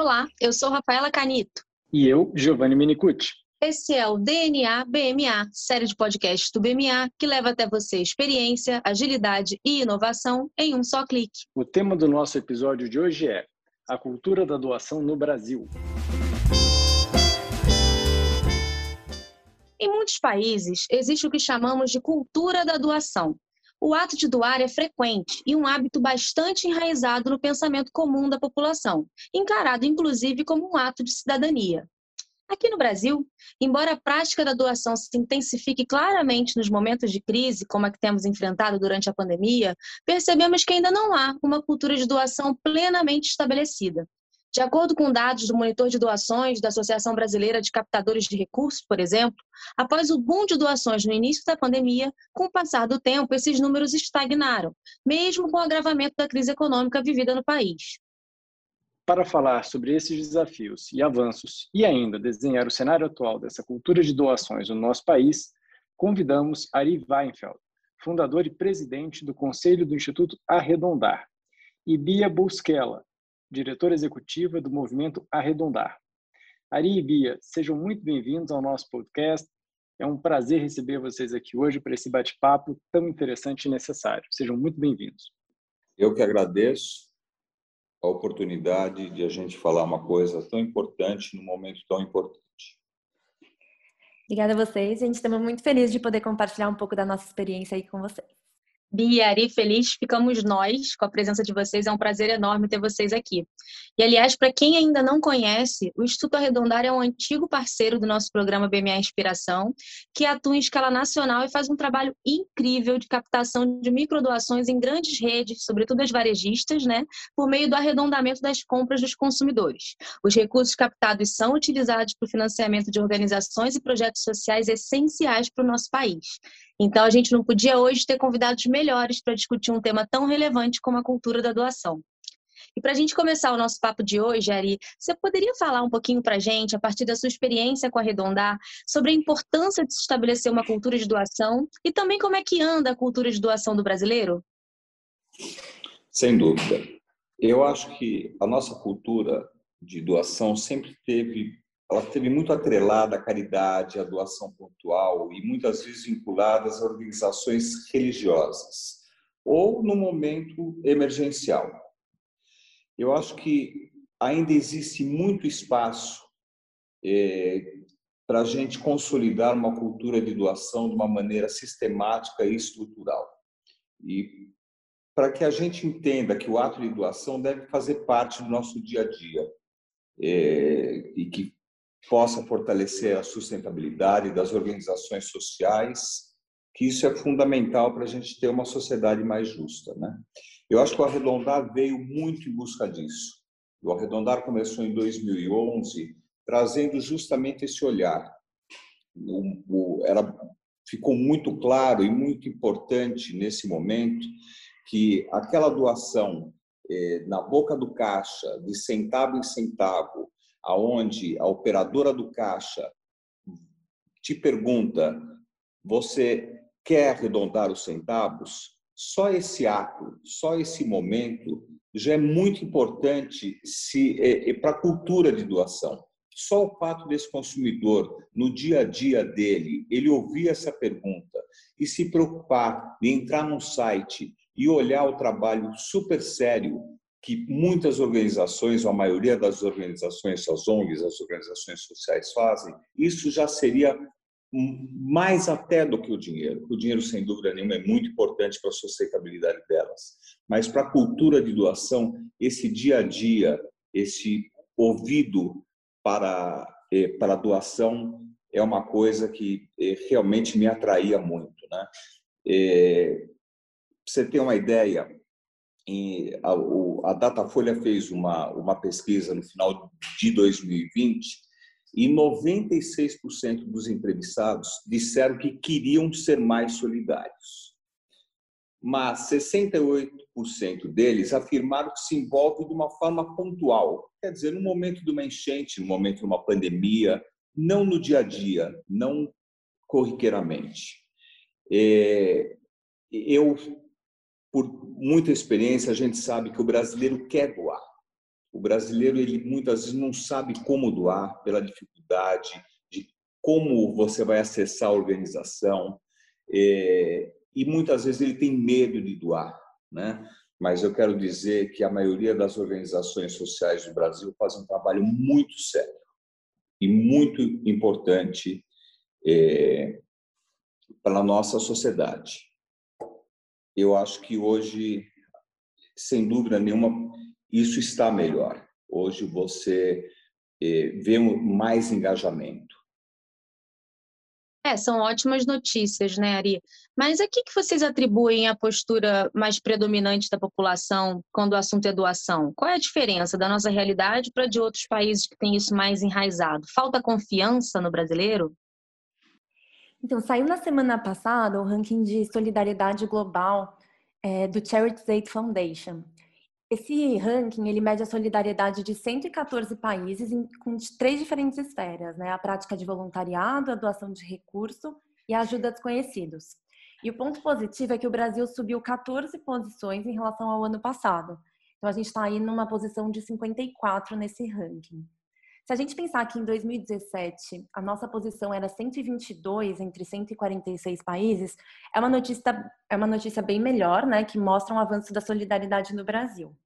Olá, eu sou Rafaela Canito. E eu, Giovanni Minicucci. Esse é o DNA BMA, série de podcasts do BMA que leva até você experiência, agilidade e inovação em um só clique. O tema do nosso episódio de hoje é a cultura da doação no Brasil. Em muitos países, existe o que chamamos de cultura da doação, o ato de doar é frequente e um hábito bastante enraizado no pensamento comum da população, encarado inclusive como um ato de cidadania. Aqui no Brasil, embora a prática da doação se intensifique claramente nos momentos de crise, como a que temos enfrentado durante a pandemia, percebemos que ainda não há uma cultura de doação plenamente estabelecida. De acordo com dados do Monitor de Doações da Associação Brasileira de Captadores de Recursos, por exemplo, após o boom de doações no início da pandemia, com o passar do tempo, esses números estagnaram, mesmo com o agravamento da crise econômica vivida no país. Para falar sobre esses desafios e avanços e ainda desenhar o cenário atual dessa cultura de doações no nosso país, convidamos Ari Weinfeld, fundador e presidente do Conselho do Instituto Arredondar, e Bia Busquela, diretora executiva do Movimento Arredondar. Ari e Bia, sejam muito bem-vindos ao nosso podcast. É um prazer receber vocês aqui hoje para esse bate-papo tão interessante e necessário. Sejam muito bem-vindos. Eu que agradeço a oportunidade de a gente falar uma coisa tão importante num momento tão importante. Obrigada a vocês. A gente está muito feliz de poder compartilhar um pouco da nossa experiência aí com vocês. Bia, Ari, feliz ficamos nós com a presença de vocês. É um prazer enorme ter vocês aqui. E, aliás, para quem ainda não conhece, o Instituto Arredondar é um antigo parceiro do nosso programa BMA Inspiração, que atua em escala nacional e faz um trabalho incrível de captação de microdoações em grandes redes, sobretudo as varejistas, né, por meio do arredondamento das compras dos consumidores. Os recursos captados são utilizados para o financiamento de organizações e projetos sociais essenciais para o nosso país. Então, a gente não podia hoje ter convidados melhores para discutir um tema tão relevante como a cultura da doação. E para a gente começar o nosso papo de hoje, Ari, você poderia falar um pouquinho para a gente, a partir da sua experiência com a Redondar, sobre a importância de se estabelecer uma cultura de doação e também como é que anda a cultura de doação do brasileiro? Sem dúvida. Eu acho que a nossa cultura de doação sempre teve ela esteve muito atrelada à caridade, à doação pontual e muitas vezes vinculadas a organizações religiosas ou no momento emergencial. Eu acho que ainda existe muito espaço é, para a gente consolidar uma cultura de doação de uma maneira sistemática e estrutural. E para que a gente entenda que o ato de doação deve fazer parte do nosso dia a dia é, e que possa fortalecer a sustentabilidade das organizações sociais, que isso é fundamental para a gente ter uma sociedade mais justa. Né? Eu acho que o Arredondar veio muito em busca disso. O Arredondar começou em 2011, trazendo justamente esse olhar. O, o, era, ficou muito claro e muito importante nesse momento que aquela doação eh, na boca do caixa, de centavo em centavo, aonde a operadora do caixa te pergunta: você quer arredondar os centavos? Só esse ato, só esse momento já é muito importante se é, é, para a cultura de doação. Só o fato desse consumidor, no dia a dia dele, ele ouvir essa pergunta e se preocupar de entrar num site e olhar o trabalho super sério que muitas organizações, ou a maioria das organizações, as ONGs, as organizações sociais fazem, isso já seria mais até do que o dinheiro. O dinheiro, sem dúvida nenhuma, é muito importante para a sustentabilidade delas. Mas para a cultura de doação, esse dia a dia, esse ouvido para, eh, para a doação é uma coisa que eh, realmente me atraía muito. Né? É, você ter uma ideia, a, a Datafolha fez uma, uma pesquisa no final de 2020 e 96% dos entrevistados disseram que queriam ser mais solidários. Mas 68% deles afirmaram que se envolve de uma forma pontual, quer dizer, no momento de uma enchente, no momento de uma pandemia, não no dia a dia, não corriqueiramente. É, eu por muita experiência, a gente sabe que o brasileiro quer doar. O brasileiro, ele muitas vezes não sabe como doar pela dificuldade de como você vai acessar a organização. É, e muitas vezes ele tem medo de doar, né? Mas eu quero dizer que a maioria das organizações sociais do Brasil faz um trabalho muito sério e muito importante é, para a nossa sociedade. Eu acho que hoje, sem dúvida nenhuma, isso está melhor. Hoje você é, vê mais engajamento. É, são ótimas notícias, né, Ari? Mas a que, que vocês atribuem a postura mais predominante da população quando o assunto é doação? Qual é a diferença da nossa realidade para de outros países que têm isso mais enraizado? Falta confiança no brasileiro? Então, saiu na semana passada o ranking de solidariedade global é, do Charity Aid Foundation. Esse ranking ele mede a solidariedade de 114 países em, com três diferentes esferas, né? A prática de voluntariado, a doação de recurso e a ajuda a desconhecidos. E o ponto positivo é que o Brasil subiu 14 posições em relação ao ano passado. Então a gente está aí numa posição de 54 nesse ranking. Se a gente pensar que em 2017 a nossa posição era 122 entre 146 países, é uma notícia, é uma notícia bem melhor, né, que mostra um avanço da solidariedade no Brasil.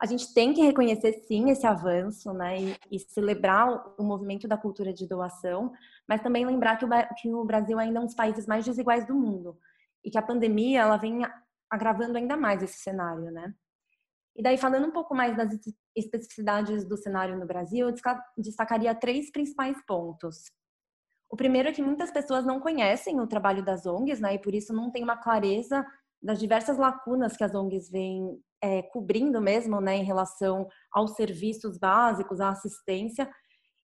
A gente tem que reconhecer sim esse avanço, né, e, e celebrar o movimento da cultura de doação, mas também lembrar que o, que o Brasil ainda é um dos países mais desiguais do mundo e que a pandemia ela vem agravando ainda mais esse cenário, né? E daí, falando um pouco mais das especificidades do cenário no Brasil, eu destacaria três principais pontos. O primeiro é que muitas pessoas não conhecem o trabalho das ONGs, né, e por isso não tem uma clareza das diversas lacunas que as ONGs vêm é, cobrindo mesmo, né, em relação aos serviços básicos, à assistência,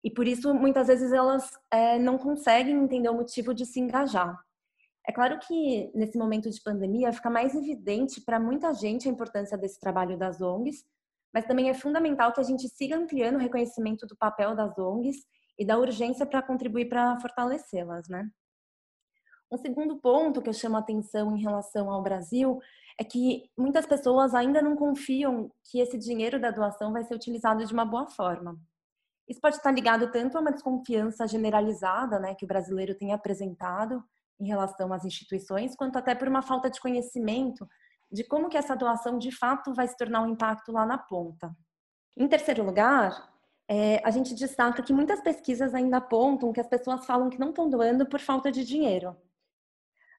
e por isso muitas vezes elas é, não conseguem entender o motivo de se engajar. É claro que nesse momento de pandemia fica mais evidente para muita gente a importância desse trabalho das ONGs, mas também é fundamental que a gente siga ampliando o reconhecimento do papel das ONGs e da urgência para contribuir para fortalecê-las, né? Um segundo ponto que eu chamo a atenção em relação ao Brasil é que muitas pessoas ainda não confiam que esse dinheiro da doação vai ser utilizado de uma boa forma. Isso pode estar ligado tanto a uma desconfiança generalizada, né, que o brasileiro tem apresentado em relação às instituições, quanto até por uma falta de conhecimento de como que essa doação de fato vai se tornar um impacto lá na ponta. Em terceiro lugar, é, a gente destaca que muitas pesquisas ainda apontam que as pessoas falam que não estão doando por falta de dinheiro.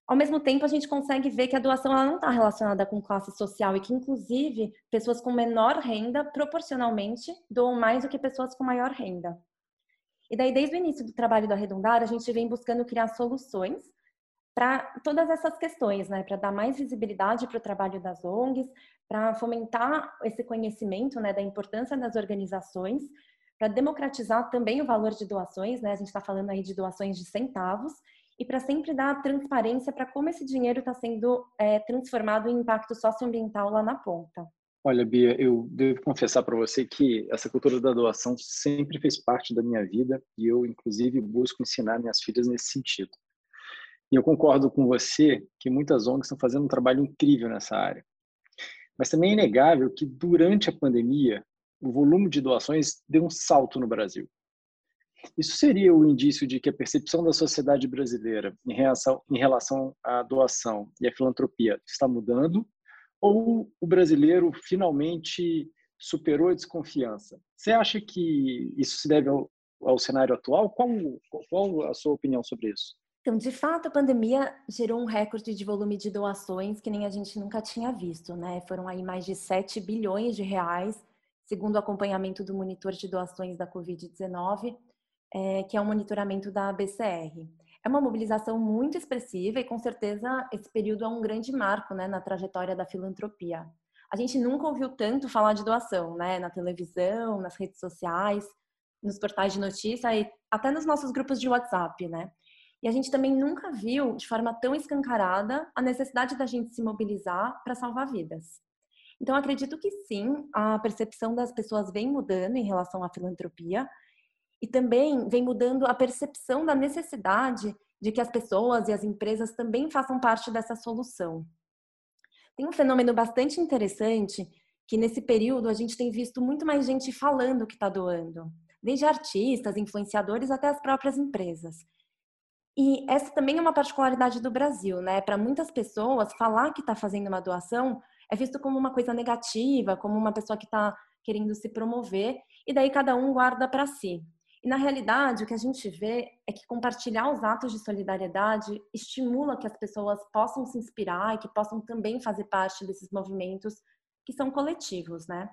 Ao mesmo tempo, a gente consegue ver que a doação ela não está relacionada com classe social e que, inclusive, pessoas com menor renda, proporcionalmente, doam mais do que pessoas com maior renda. E daí, desde o início do trabalho do Arredondar, a gente vem buscando criar soluções para todas essas questões, né? Para dar mais visibilidade para o trabalho das ONGs, para fomentar esse conhecimento, né, da importância das organizações, para democratizar também o valor de doações, né? A gente está falando aí de doações de centavos e para sempre dar transparência para como esse dinheiro está sendo é, transformado em impacto socioambiental lá na ponta. Olha, Bia, eu devo confessar para você que essa cultura da doação sempre fez parte da minha vida e eu, inclusive, busco ensinar minhas filhas nesse sentido. E eu concordo com você que muitas ONGs estão fazendo um trabalho incrível nessa área. Mas também é inegável que durante a pandemia o volume de doações deu um salto no Brasil. Isso seria o indício de que a percepção da sociedade brasileira em relação, em relação à doação e à filantropia está mudando? Ou o brasileiro finalmente superou a desconfiança? Você acha que isso se deve ao, ao cenário atual? Qual, qual a sua opinião sobre isso? Então, de fato, a pandemia gerou um recorde de volume de doações que nem a gente nunca tinha visto, né? Foram aí mais de 7 bilhões de reais, segundo o acompanhamento do monitor de doações da Covid-19, é, que é um monitoramento da BCR. É uma mobilização muito expressiva e, com certeza, esse período é um grande marco né, na trajetória da filantropia. A gente nunca ouviu tanto falar de doação, né? Na televisão, nas redes sociais, nos portais de notícia e até nos nossos grupos de WhatsApp, né? E a gente também nunca viu de forma tão escancarada a necessidade da gente se mobilizar para salvar vidas. Então, acredito que sim, a percepção das pessoas vem mudando em relação à filantropia e também vem mudando a percepção da necessidade de que as pessoas e as empresas também façam parte dessa solução. Tem um fenômeno bastante interessante que nesse período a gente tem visto muito mais gente falando que está doando, desde artistas, influenciadores até as próprias empresas. E essa também é uma particularidade do Brasil, né? Para muitas pessoas, falar que está fazendo uma doação é visto como uma coisa negativa, como uma pessoa que está querendo se promover, e daí cada um guarda para si. E na realidade, o que a gente vê é que compartilhar os atos de solidariedade estimula que as pessoas possam se inspirar e que possam também fazer parte desses movimentos que são coletivos, né?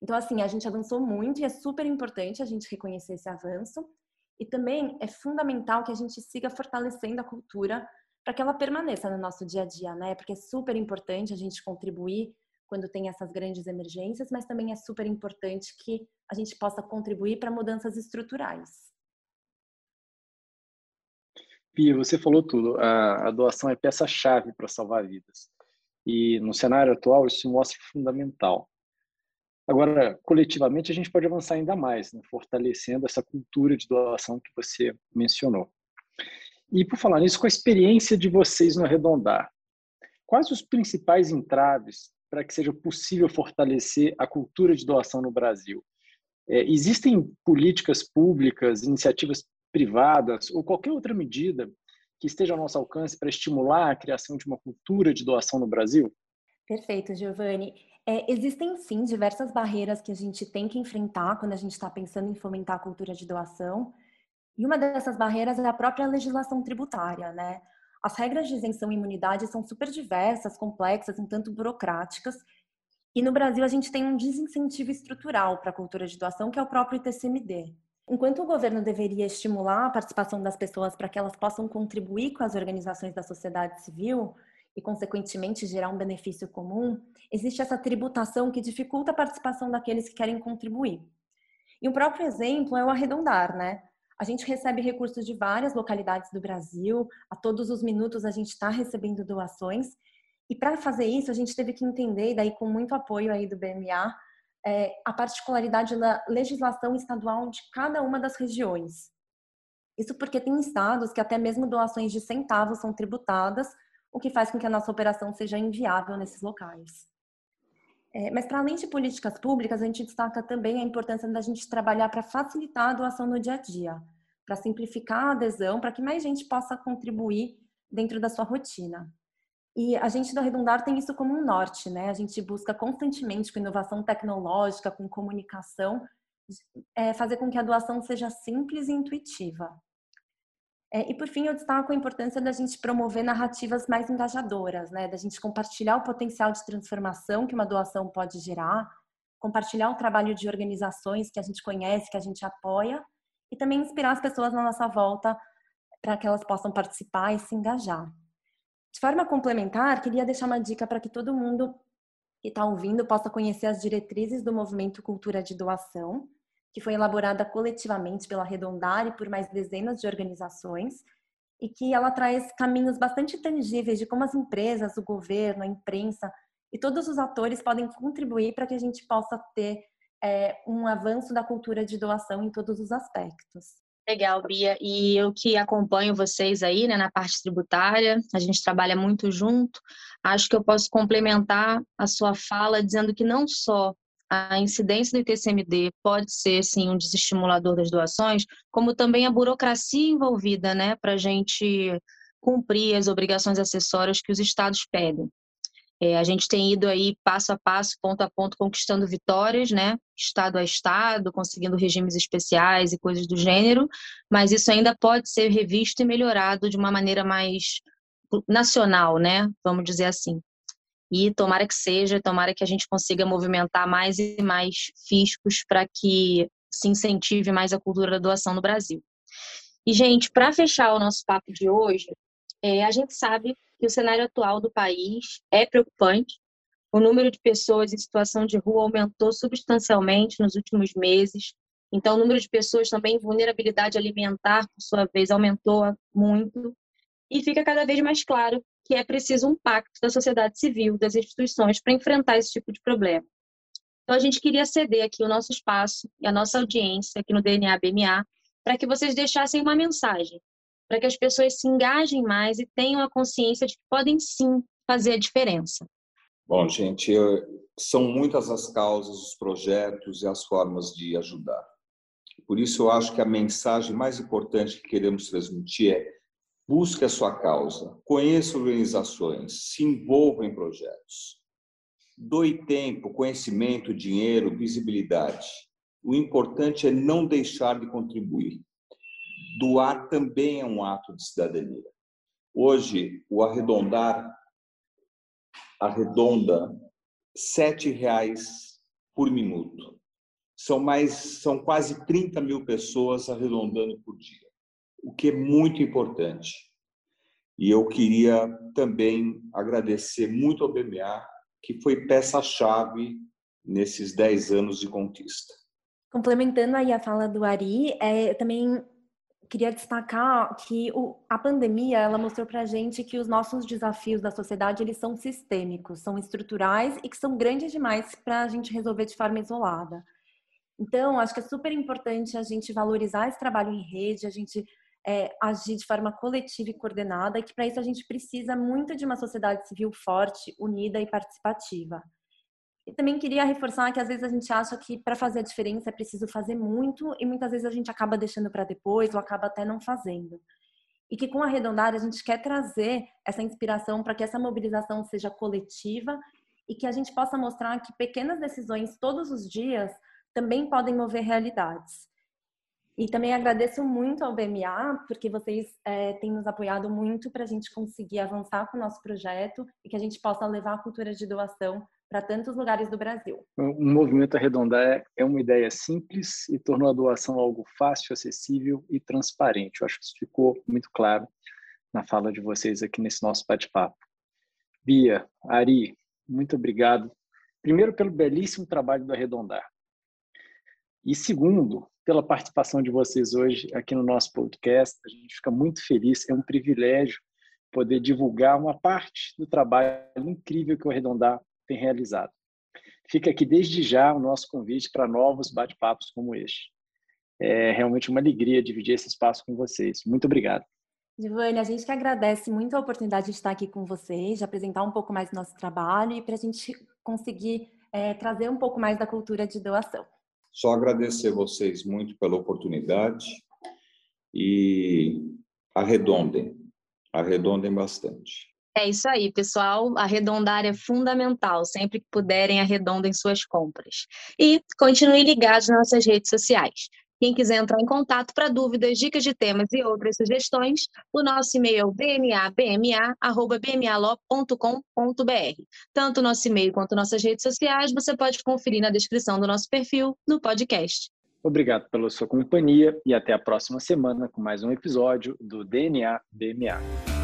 Então, assim, a gente avançou muito e é super importante a gente reconhecer esse avanço. E também é fundamental que a gente siga fortalecendo a cultura para que ela permaneça no nosso dia a dia, né? Porque é super importante a gente contribuir quando tem essas grandes emergências, mas também é super importante que a gente possa contribuir para mudanças estruturais. Pia, você falou tudo. A, a doação é peça-chave para salvar vidas. E no cenário atual, isso mostra fundamental. Agora, coletivamente, a gente pode avançar ainda mais, né? fortalecendo essa cultura de doação que você mencionou. E por falar nisso, com a experiência de vocês no Arredondar, quais os principais entraves para que seja possível fortalecer a cultura de doação no Brasil? É, existem políticas públicas, iniciativas privadas ou qualquer outra medida que esteja ao nosso alcance para estimular a criação de uma cultura de doação no Brasil? Perfeito, Giovanni. É, existem sim diversas barreiras que a gente tem que enfrentar quando a gente está pensando em fomentar a cultura de doação. E uma dessas barreiras é a própria legislação tributária, né? As regras de isenção e imunidade são super diversas, complexas, um tanto burocráticas. E no Brasil a gente tem um desincentivo estrutural para a cultura de doação, que é o próprio ITCMD. Enquanto o governo deveria estimular a participação das pessoas para que elas possam contribuir com as organizações da sociedade civil e, consequentemente, gerar um benefício comum, existe essa tributação que dificulta a participação daqueles que querem contribuir. E um próprio exemplo é o arredondar, né? A gente recebe recursos de várias localidades do Brasil, a todos os minutos a gente está recebendo doações, e para fazer isso a gente teve que entender, e daí com muito apoio aí do BMA, é, a particularidade da legislação estadual de cada uma das regiões. Isso porque tem estados que até mesmo doações de centavos são tributadas, o que faz com que a nossa operação seja inviável nesses locais. É, mas, para além de políticas públicas, a gente destaca também a importância da gente trabalhar para facilitar a doação no dia a dia, para simplificar a adesão, para que mais gente possa contribuir dentro da sua rotina. E a gente do Arredondar tem isso como um norte, né? A gente busca constantemente com inovação tecnológica, com comunicação, é, fazer com que a doação seja simples e intuitiva. É, e por fim, eu destaco a importância da gente promover narrativas mais engajadoras, né? Da gente compartilhar o potencial de transformação que uma doação pode gerar, compartilhar o trabalho de organizações que a gente conhece, que a gente apoia, e também inspirar as pessoas na nossa volta para que elas possam participar e se engajar. De forma complementar, queria deixar uma dica para que todo mundo que está ouvindo possa conhecer as diretrizes do movimento Cultura de Doação, que foi elaborada coletivamente pela Redondar e por mais dezenas de organizações, e que ela traz caminhos bastante tangíveis de como as empresas, o governo, a imprensa e todos os atores podem contribuir para que a gente possa ter é, um avanço da cultura de doação em todos os aspectos. Legal, Bia. E eu que acompanho vocês aí né, na parte tributária, a gente trabalha muito junto. Acho que eu posso complementar a sua fala dizendo que não só a incidência do ITCMD pode ser, sim, um desestimulador das doações, como também a burocracia envolvida né, para a gente cumprir as obrigações acessórias que os estados pedem. É, a gente tem ido aí passo a passo, ponto a ponto, conquistando vitórias, né? Estado a estado, conseguindo regimes especiais e coisas do gênero, mas isso ainda pode ser revisto e melhorado de uma maneira mais nacional, né? Vamos dizer assim. E tomara que seja, tomara que a gente consiga movimentar mais e mais fiscos para que se incentive mais a cultura da doação no Brasil. E, gente, para fechar o nosso papo de hoje, é, a gente sabe que o cenário atual do país é preocupante. O número de pessoas em situação de rua aumentou substancialmente nos últimos meses. Então, o número de pessoas também em vulnerabilidade alimentar, por sua vez, aumentou muito. E fica cada vez mais claro que é preciso um pacto da sociedade civil, das instituições, para enfrentar esse tipo de problema. Então, a gente queria ceder aqui o nosso espaço e a nossa audiência aqui no DNA BMA para que vocês deixassem uma mensagem para que as pessoas se engajem mais e tenham a consciência de que podem sim fazer a diferença. Bom, gente, são muitas as causas, os projetos e as formas de ajudar. Por isso, eu acho que a mensagem mais importante que queremos transmitir é busque a sua causa, conheça organizações, se envolva em projetos. Doe tempo, conhecimento, dinheiro, visibilidade. O importante é não deixar de contribuir. Doar também é um ato de cidadania. Hoje, o arredondar arredonda sete reais por minuto. São mais, são quase 30 mil pessoas arredondando por dia, o que é muito importante. E eu queria também agradecer muito ao BMA, que foi peça-chave nesses 10 anos de conquista. Complementando aí a fala do Ari, é, eu também queria destacar que o, a pandemia ela mostrou para a gente que os nossos desafios da sociedade eles são sistêmicos, são estruturais e que são grandes demais para a gente resolver de forma isolada. Então, acho que é super importante a gente valorizar esse trabalho em rede, a gente é, agir de forma coletiva e coordenada, e que para isso a gente precisa muito de uma sociedade civil forte, unida e participativa. E também queria reforçar que às vezes a gente acha que para fazer a diferença é preciso fazer muito e muitas vezes a gente acaba deixando para depois ou acaba até não fazendo. E que com Arredondar a gente quer trazer essa inspiração para que essa mobilização seja coletiva e que a gente possa mostrar que pequenas decisões todos os dias também podem mover realidades. E também agradeço muito ao BMA, porque vocês é, têm nos apoiado muito para a gente conseguir avançar com o nosso projeto e que a gente possa levar a cultura de doação para tantos lugares do Brasil. O movimento Arredondar é uma ideia simples e tornou a doação algo fácil, acessível e transparente. Eu acho que isso ficou muito claro na fala de vocês aqui nesse nosso bate-papo. Bia, Ari, muito obrigado. Primeiro, pelo belíssimo trabalho do Arredondar. E segundo, pela participação de vocês hoje aqui no nosso podcast. A gente fica muito feliz, é um privilégio poder divulgar uma parte do trabalho incrível que o Arredondar tem realizado. Fica aqui desde já o nosso convite para novos bate-papos como este. É realmente uma alegria dividir esse espaço com vocês. Muito obrigado. Giovanni, a gente que agradece muito a oportunidade de estar aqui com vocês, de apresentar um pouco mais do nosso trabalho e para a gente conseguir é, trazer um pouco mais da cultura de doação. Só agradecer vocês muito pela oportunidade e arredondem, arredondem bastante. É isso aí, pessoal. Arredondar é fundamental. Sempre que puderem, arredondem suas compras. E continuem ligados nas nossas redes sociais. Quem quiser entrar em contato para dúvidas, dicas de temas e outras sugestões, o nosso e-mail é bmabma.bmalo.com.br. Tanto o nosso e-mail quanto nossas redes sociais você pode conferir na descrição do nosso perfil no podcast. Obrigado pela sua companhia e até a próxima semana com mais um episódio do DNA BMA.